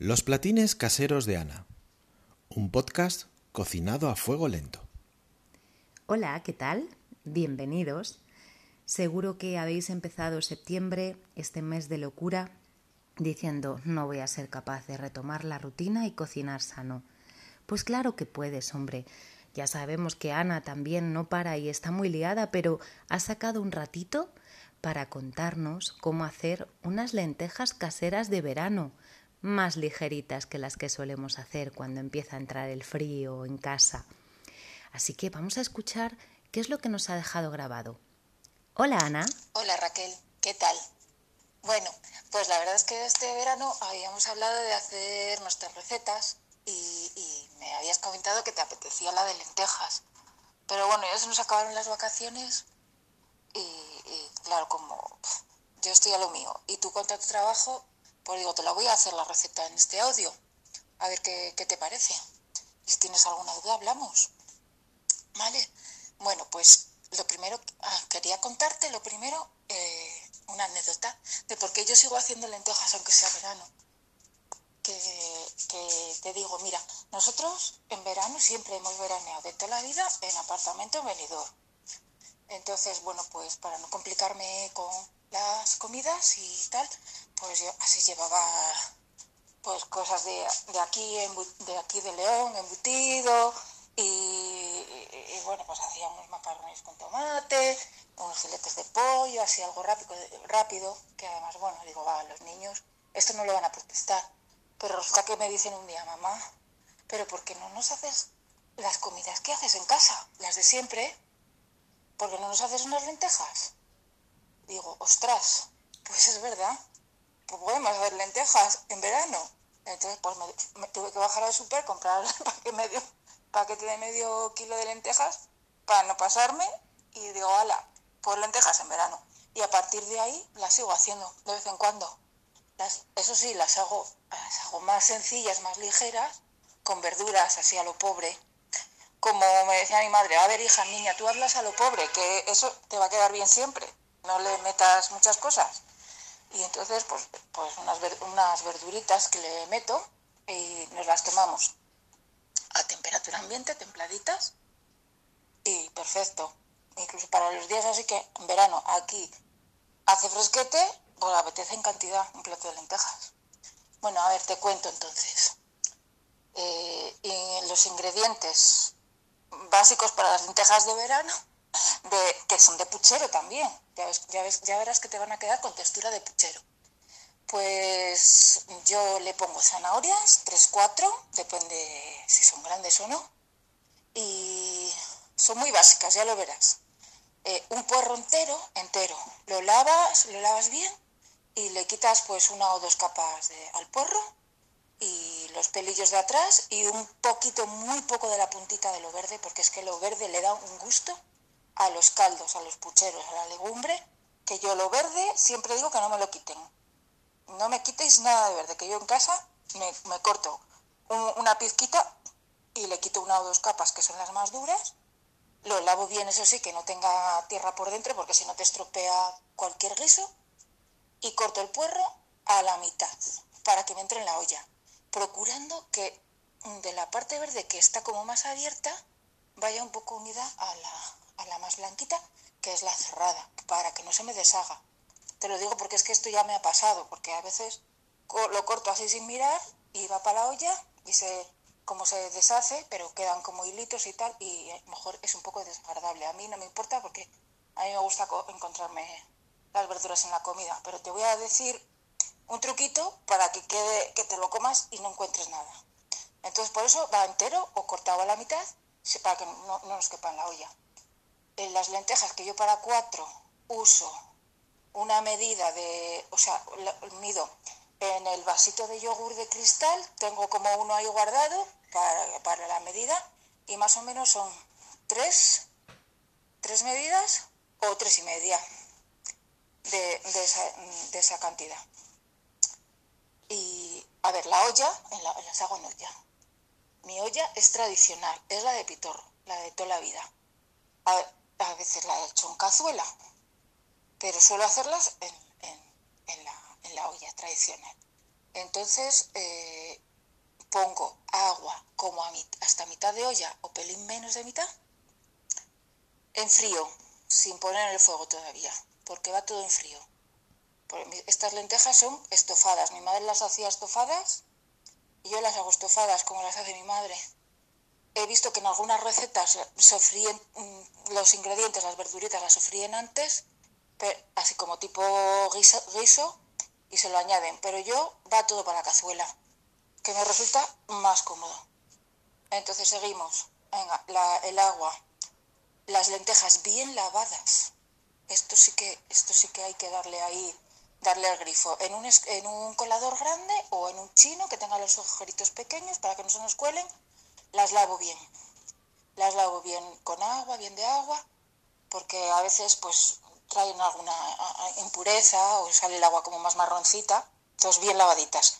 Los platines caseros de Ana. Un podcast cocinado a fuego lento. Hola, ¿qué tal? Bienvenidos. Seguro que habéis empezado septiembre, este mes de locura, diciendo no voy a ser capaz de retomar la rutina y cocinar sano. Pues claro que puedes, hombre. Ya sabemos que Ana también no para y está muy liada, pero ha sacado un ratito para contarnos cómo hacer unas lentejas caseras de verano, más ligeritas que las que solemos hacer cuando empieza a entrar el frío en casa. Así que vamos a escuchar qué es lo que nos ha dejado grabado. Hola Ana. Hola Raquel, ¿qué tal? Bueno, pues la verdad es que este verano habíamos hablado de hacer nuestras recetas y, me habías comentado que te apetecía la de lentejas. Pero bueno, ya se nos acabaron las vacaciones y, claro, como yo estoy a lo mío y tú con tu trabajo, pues digo, te la voy a hacer la receta en este audio. A ver qué, te parece. Y si tienes alguna duda, hablamos. Vale. Bueno, pues lo primero, ah, quería contarte lo primero, eh, una anécdota de por qué yo sigo haciendo lentejas aunque sea verano. Que, te digo, mira, nosotros en verano siempre hemos veraneado de toda la vida en apartamento en entonces, bueno, pues para no complicarme con las comidas y tal, pues yo así llevaba pues cosas de, aquí de aquí de León, embutido, y, bueno, pues hacía unos macarrones con tomate, unos filetes de pollo, así algo rápido, rápido, que además, bueno, digo, va, los niños, esto no lo van a protestar. Pero resulta que me dicen un día, mamá, pero ¿por qué no nos haces las comidas que haces en casa? Las de siempre. ¿por qué no nos haces unas lentejas? Digo, ostras, pues es verdad, pues podemos hacer lentejas en verano. Entonces, pues me, tuve que bajar al súper, comprar paquete, medio, paquete de medio kilo de lentejas para no pasarme y digo, ala, pues lentejas en verano. Y a partir de ahí las sigo haciendo de vez en cuando. eso sí, las hago, las hago más sencillas, más ligeras, con verduras así a lo pobre como me decía mi madre, a ver hija, niña, tú hablas a lo pobre, que eso te va a quedar bien siempre, no le metas muchas cosas. Y entonces, pues, pues unas, unas verduritas que le meto y nos las tomamos a temperatura ambiente, templaditas, y perfecto. Incluso para los días así que en verano aquí hace fresquete, pues apetece en cantidad un plato de lentejas. Bueno, a ver, te cuento entonces. Eh, y los ingredientes básicos para las lentejas de verano, de, que son de puchero también. Ya, ves, ya, verás que te van a quedar con textura de puchero. Pues yo le pongo zanahorias, 3, 4, depende si son grandes o no. Y son muy básicas, ya lo verás. Eh, un puerro entero, entero. Lo lavas, lo lavas bien y le quitas pues una o dos capas de, al puerro y los pelillos de atrás y un poquito, muy poco de la puntita de lo verde, porque es que lo verde le da un gusto a los caldos, a los pucheros, a la legumbre, que yo lo verde siempre digo que no me lo quiten. No me quitéis nada de verde, que yo en casa me, corto una pizquita y le quito una o dos capas que son las más duras. Lo lavo bien, eso sí, que no tenga tierra por dentro, porque si no te estropea cualquier guiso. Y corto el puerro a la mitad, para que me entre en la olla procurando que de la parte verde que está como más abierta vaya un poco unida a la, a la más blanquita, que es la cerrada, para que no se me deshaga. Te lo digo porque es que esto ya me ha pasado, porque a veces lo corto así sin mirar y va para la olla y se como se deshace, pero quedan como hilitos y tal, y mejor es un poco desagradable. A mí no me importa porque a mí me gusta encontrarme las verduras en la comida, pero te voy a decir un truquito para que quede, que te lo comas y no encuentres nada. Entonces por eso va entero o cortado a la mitad para que no, nos quepa en la olla. En las lentejas que yo para cuatro uso una medida de, o sea, mido en el vasito de yogur de cristal, tengo como uno ahí guardado para, para la medida y más o menos son tres, tres medidas o tres y media de, esa, de esa cantidad. Y, a ver, la olla, en la, las hago en olla. Mi olla es tradicional, es la de pitorro, la de toda la vida. A, veces la he hecho en cazuela, pero suelo hacerlas en, la, olla tradicional. Entonces eh, pongo agua como a hasta mitad de olla o pelín menos de mitad en frío, sin poner el fuego todavía, porque va todo en frío. Estas lentejas son estofadas. Mi madre las hacía estofadas y yo las hago estofadas como las hace mi madre. He visto que en algunas recetas sofríen mm, los ingredientes, las verduritas las sofríen antes, así como tipo guiso, y se lo añaden. Pero yo va todo para la cazuela, que me resulta más cómodo. Entonces seguimos. Venga, el agua, las lentejas bien lavadas. Esto sí que, esto sí que hay que darle ahí, darle el grifo. En un, en un colador grande o en un chino que tenga los agujeritos pequeños para que no se nos cuelen, las lavo bien. Las lavo bien con agua, bien de agua, porque a veces pues traen alguna impureza o sale el agua como más marroncita, entonces bien lavaditas.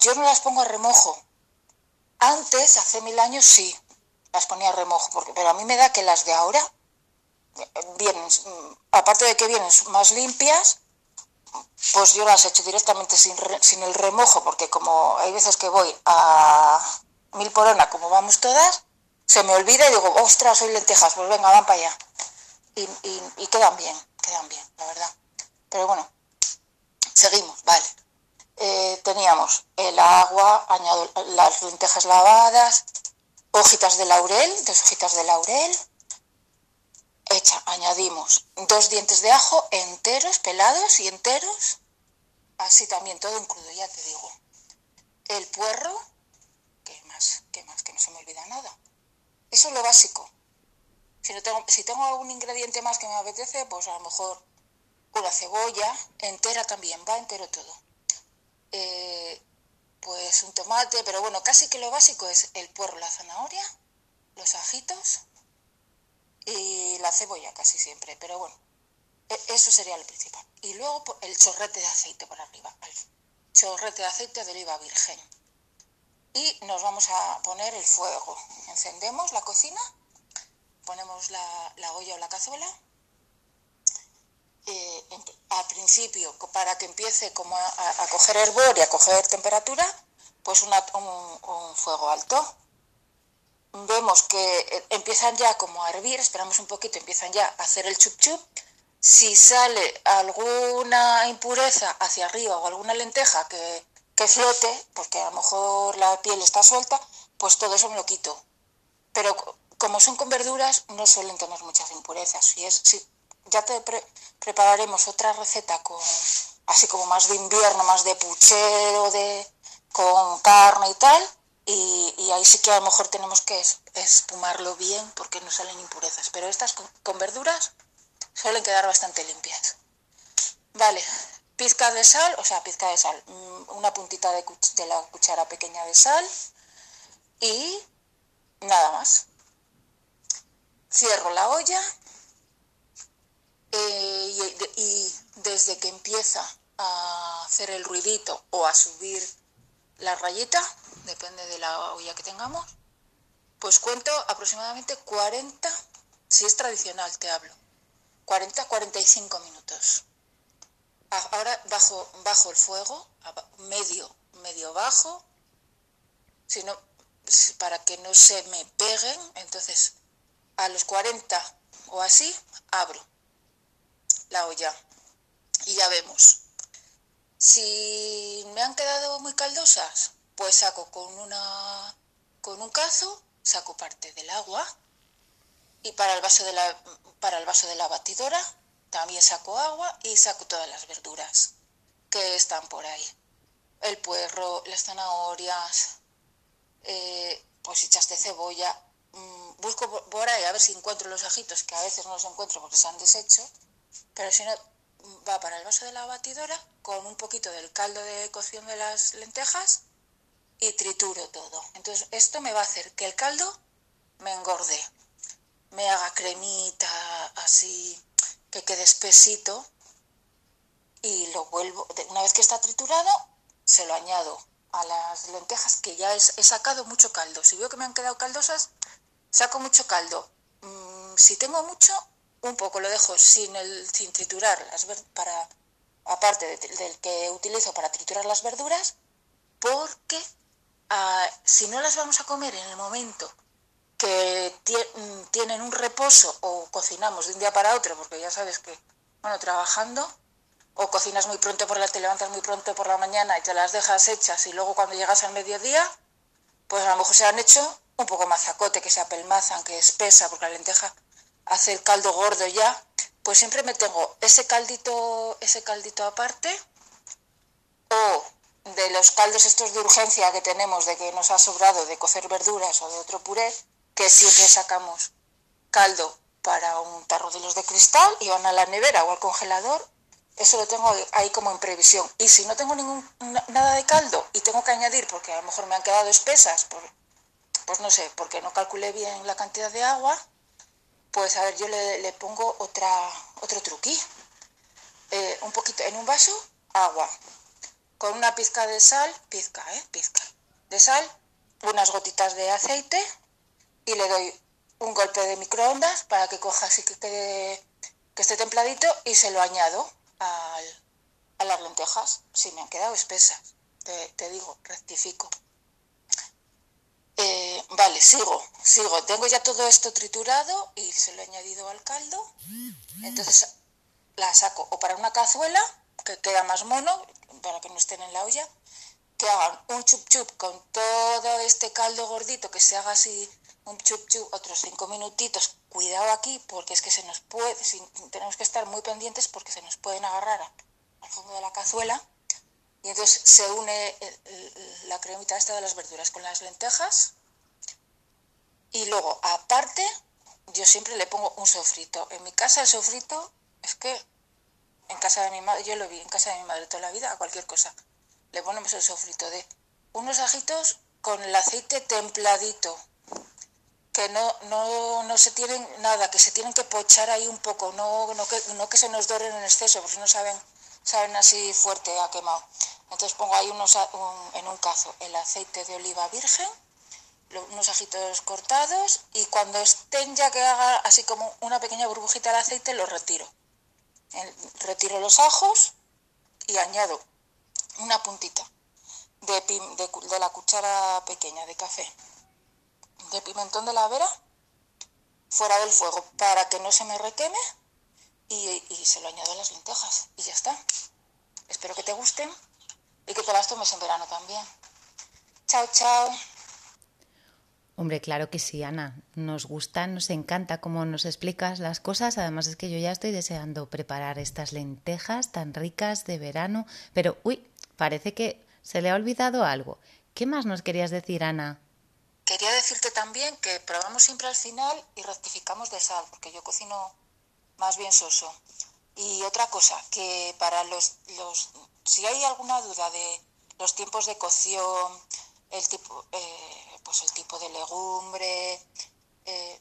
Yo no las pongo a remojo. Antes, hace mil años, sí, las ponía a remojo, pero a mí me da que las de ahora vienen, aparte de que vienen más limpias, pues yo las he hecho directamente sin, sin el remojo, porque como hay veces que voy a mil por como vamos todas, se me olvida y digo, ostras, soy lentejas, pues venga, van para allá. Y, y quedan bien, quedan bien, la verdad. Pero bueno, seguimos, vale. Eh, teníamos el agua, añado las lentejas lavadas, hojitas de laurel, dos hojitas de laurel. Hecha, añadimos dos dientes de ajo enteros, pelados y enteros. Así también todo en crudo, ya te digo. El puerro, ¿qué más? ¿Qué más? Que no se me olvida nada. Eso es lo básico. Si, no tengo, si tengo algún ingrediente más que me apetece, pues a lo mejor una cebolla entera también, va entero todo. Eh, pues un tomate, pero bueno, casi que lo básico es el puerro, la zanahoria, los ajitos y la cebolla casi siempre, pero bueno, e, eso sería lo principal. Y luego el chorrete de aceite por arriba, chorrete de aceite de oliva virgen. Y nos vamos a poner el fuego. Encendemos la cocina, ponemos la, la olla o la cazuela eh, al principio, para que empiece como a, coger hervor y a coger temperatura, pues un, fuego alto. Vemos que eh, empiezan ya como a hervir, esperamos un poquito, empiezan ya a hacer el chup chup. Si sale alguna impureza hacia arriba o alguna lenteja que, que flote, porque a lo mejor la piel está suelta, pues todo eso me lo quito. Pero como son con verduras, no suelen tener muchas impurezas. Si, es, si ya te prepararemos otra receta con así como más de invierno, más de puchero, de con carne y tal. Y, ahí sí que a lo mejor tenemos que espumarlo bien porque no salen impurezas. Pero estas con, verduras suelen quedar bastante limpias. Vale, pizca de sal, o sea, pizca de sal, mm, una puntita de, la cuchara pequeña de sal y nada más. Cierro la olla eh, y, desde que empieza a hacer el ruidito o a subir la rayita, depende de la olla que tengamos, pues cuento aproximadamente 40, si es tradicional te hablo, 40-45 minutos. Ahora bajo, bajo el fuego, medio, medio bajo, sino para que no se me peguen, entonces a los 40 o así abro la olla. Y ya vemos. Si me han quedado muy caldosas, pues saco con una con un cazo, saco parte del agua y para el vaso de la para el vaso de la batidora también saco agua y saco todas las verduras que están por ahí. El puerro, las zanahorias, eh, pues de cebolla. Mm, busco por ahí a ver si encuentro los ajitos, que a veces no los encuentro porque se han deshecho pero si no, va para el vaso de la batidora con un poquito del caldo de cocción de las lentejas y trituro todo. Entonces esto me va a hacer que el caldo me engorde, me haga cremita así, que quede espesito y lo vuelvo, una vez que está triturado, se lo añado a las lentejas que ya he, sacado mucho caldo. Si veo que me han quedado caldosas, saco mucho caldo. Mm, si tengo mucho, un poco lo dejo sin, el, sin triturar, las para, aparte del que utilizo para triturar las verduras, porque ah, si no las vamos a comer en el momento que mm, tienen un reposo o cocinamos de un día para otro, porque ya sabes que, bueno, trabajando, o cocinas muy pronto por la, te levantas muy pronto por la mañana y te las dejas hechas y luego cuando llegas al mediodía, pues a lo mejor se han hecho un poco mazacote, que se apelmazan, que espesa, porque la lenteja hace el caldo gordo ya, pues siempre me tengo ese caldito, ese caldito aparte, o de los caldos estos de urgencia que tenemos, de que nos ha sobrado de cocer verduras o de otro puré, que siempre sacamos caldo para un tarro de los de cristal y van a la nevera o al congelador, eso lo tengo ahí como en previsión. Y si no tengo ningún, nada de caldo y tengo que añadir, porque a lo mejor me han quedado espesas, por, pues no sé, porque no calculé bien la cantidad de agua, pues a ver, yo le, pongo otra, otro truqui. Eh, un poquito, en un vaso, agua, con una pizca de sal, pizca, ¿eh? Pizca, de sal, unas gotitas de aceite y le doy un golpe de microondas para que coja así que quede que esté templadito y se lo añado al, a las lentejas. Si me han quedado espesas, te, digo, rectifico. Eh, vale, sigo, sigo. Tengo ya todo esto triturado y se lo he añadido al caldo. Entonces la saco o para una cazuela, que queda más mono, para que no estén en la olla, que hagan un chup chup con todo este caldo gordito, que se haga así un chup chup, otros cinco minutitos. Cuidado aquí, porque es que se nos puede, tenemos que estar muy pendientes porque se nos pueden agarrar al fondo de la cazuela. Y entonces se une la cremita esta de las verduras con las lentejas. Y luego, aparte, yo siempre le pongo un sofrito. En mi casa el sofrito es que en casa de mi madre, yo lo vi en casa de mi madre toda la vida, a cualquier cosa. Le ponemos el sofrito de unos ajitos con el aceite templadito, que no, no, no se tienen nada, que se tienen que pochar ahí un poco, no, no, que, no que se nos doren en exceso, porque no saben, saben así fuerte, ha quemado. Entonces pongo ahí unos, en un cazo el aceite de oliva virgen, unos ajitos cortados y cuando estén ya que haga así como una pequeña burbujita de aceite, lo retiro. retiro los ajos y añado una puntita de, de la cuchara pequeña de café de pimentón de la vera fuera del fuego para que no se me requeme y, se lo añado a las lentejas y ya está. Espero que te gusten y que te las tomes en verano también. Chao, chao. Hombre, claro que sí, Ana. Nos gusta, nos encanta cómo nos explicas las cosas. Además es que yo ya estoy deseando preparar estas lentejas tan ricas de verano. Pero, uy, parece que se le ha olvidado algo. ¿Qué más nos querías decir, Ana? Quería decirte también que probamos siempre al final y rectificamos de sal, porque yo cocino más bien soso. Y otra cosa, que para los, si hay alguna duda de los tiempos de cocción, el tipo, eh, pues el tipo de legumbre, eh,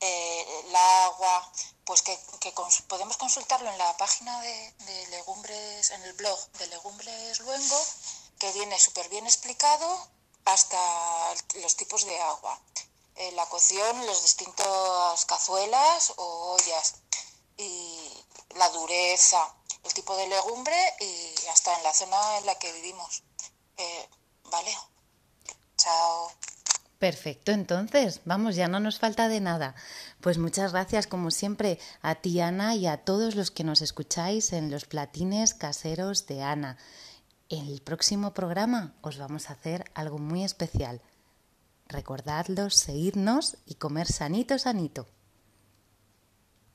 eh, el agua, pues que, podemos consultarlo en la página de, de, legumbres, en el blog de Legumbres Luengo, que viene súper bien explicado hasta los tipos de agua, eh, la cocción, las distintas cazuelas o ollas, y la dureza, el tipo de legumbre y hasta en la zona en la que vivimos. Eh, vale, chao. Perfecto, entonces, vamos, ya no nos falta de nada. Pues muchas gracias, como siempre, a ti, Ana, y a todos los que nos escucháis en los platines caseros de Ana. En el próximo programa os vamos a hacer algo muy especial. Recordadlos, seguirnos y comer sanito, sanito.